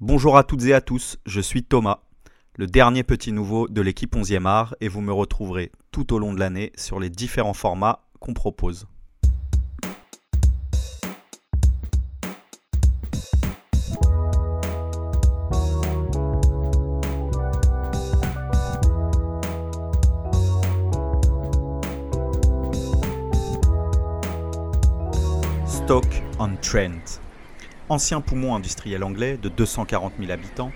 Bonjour à toutes et à tous, je suis Thomas, le dernier petit nouveau de l'équipe 11e art et vous me retrouverez tout au long de l'année sur les différents formats qu'on propose. Stock on Trent. Ancien poumon industriel anglais de 240 000 habitants,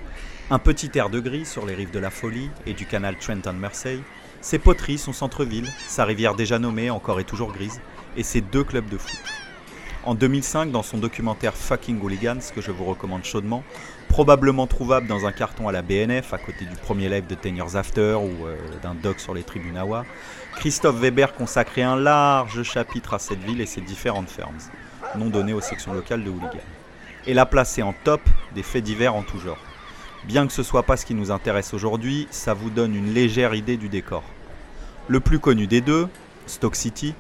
un petit air de gris sur les rives de la Folie et du canal Trenton-Mersey, ses poteries, son centre-ville, sa rivière déjà nommée, encore et toujours grise, et ses deux clubs de foot. En 2005, dans son documentaire Fucking Hooligans, que je vous recommande chaudement, probablement trouvable dans un carton à la BNF, à côté du premier live de Ten Years After ou euh, d'un doc sur les tribunes Awa, Christophe Weber consacrait un large chapitre à cette ville et ses différentes fermes non donné aux sections locales de hooligans, et l'a placé en top des faits divers en tout genre. Bien que ce soit pas ce qui nous intéresse aujourd'hui, ça vous donne une légère idée du décor. Le plus connu des deux, Stoke City,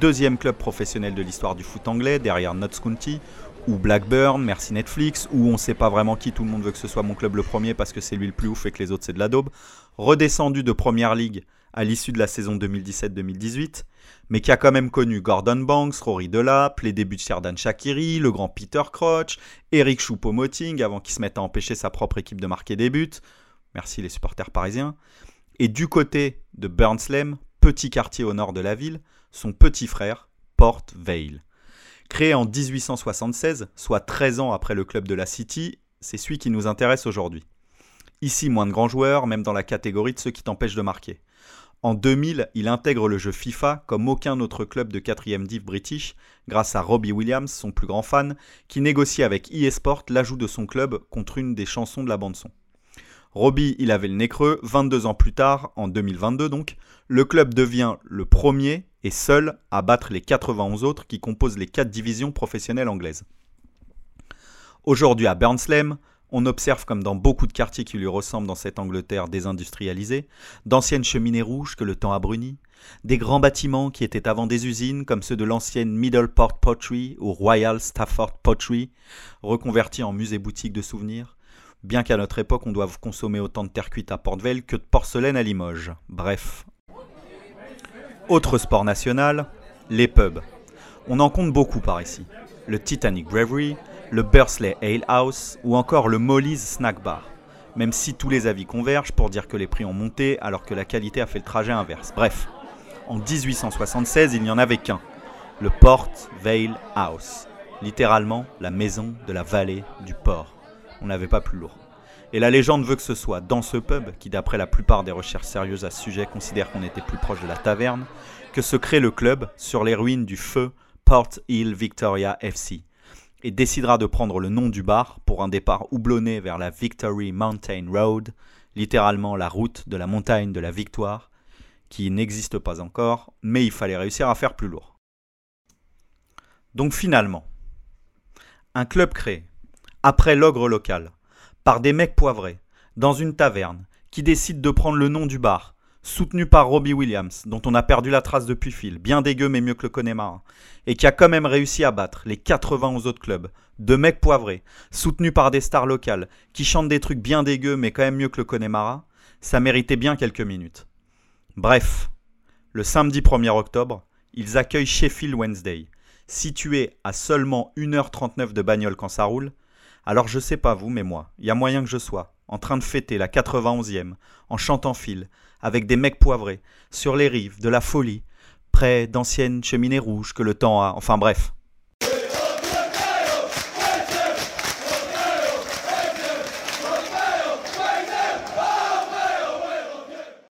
deuxième club professionnel de l'histoire du foot anglais derrière Notts County, ou Blackburn, merci Netflix, où on sait pas vraiment qui, tout le monde veut que ce soit mon club le premier parce que c'est lui le plus ouf et que les autres c'est de la daube, redescendu de Première League à l'issue de la saison 2017-2018, mais qui a quand même connu Gordon Banks, Rory Delap, les débuts de Sherdan Shakiri, le grand Peter Crouch, Eric Choupo-Moting avant qu'il se mette à empêcher sa propre équipe de marquer des buts. Merci les supporters parisiens. Et du côté de Burnslem, petit quartier au nord de la ville, son petit frère, Port Vale. Créé en 1876, soit 13 ans après le club de la City, c'est celui qui nous intéresse aujourd'hui. Ici, moins de grands joueurs, même dans la catégorie de ceux qui t'empêchent de marquer. En 2000, il intègre le jeu FIFA comme aucun autre club de 4ème div british, grâce à Robbie Williams, son plus grand fan, qui négocie avec eSport l'ajout de son club contre une des chansons de la bande-son. Robbie, il avait le nez creux, 22 ans plus tard, en 2022 donc, le club devient le premier et seul à battre les 91 autres qui composent les 4 divisions professionnelles anglaises. Aujourd'hui à Burnslem, on observe, comme dans beaucoup de quartiers qui lui ressemblent dans cette Angleterre désindustrialisée, d'anciennes cheminées rouges que le temps a brunies, des grands bâtiments qui étaient avant des usines, comme ceux de l'ancienne Middleport Pottery ou Royal Stafford Pottery, reconvertis en musée-boutique de souvenirs, bien qu'à notre époque on doive consommer autant de terre cuite à Port que de porcelaine à Limoges. Bref. Autre sport national, les pubs. On en compte beaucoup par ici. Le Titanic Bravery, le Bursley Ale House ou encore le Molly's Snack Bar. Même si tous les avis convergent pour dire que les prix ont monté alors que la qualité a fait le trajet inverse. Bref, en 1876, il n'y en avait qu'un, le Port Vale House, littéralement la maison de la vallée du port. On n'avait pas plus lourd. Et la légende veut que ce soit dans ce pub, qui d'après la plupart des recherches sérieuses à ce sujet considère qu'on était plus proche de la taverne, que se crée le club sur les ruines du feu Port Hill Victoria FC, et décidera de prendre le nom du bar pour un départ houblonné vers la Victory Mountain Road, littéralement la route de la montagne de la victoire, qui n'existe pas encore, mais il fallait réussir à faire plus lourd. Donc finalement, un club créé, après l'ogre local, par des mecs poivrés, dans une taverne, qui décide de prendre le nom du bar, soutenu par Robbie Williams, dont on a perdu la trace depuis Phil, bien dégueu mais mieux que le Connemara, et qui a quand même réussi à battre les 91 autres clubs, de mecs poivrés, soutenus par des stars locales, qui chantent des trucs bien dégueux mais quand même mieux que le Connemara, ça méritait bien quelques minutes. Bref, le samedi 1er octobre, ils accueillent Sheffield Wednesday, situé à seulement 1h39 de bagnole quand ça roule. Alors je sais pas vous, mais moi, il y a moyen que je sois en train de fêter la 91e, en chantant fil, avec des mecs poivrés, sur les rives de la folie, près d'anciennes cheminées rouges que le temps a. Enfin bref,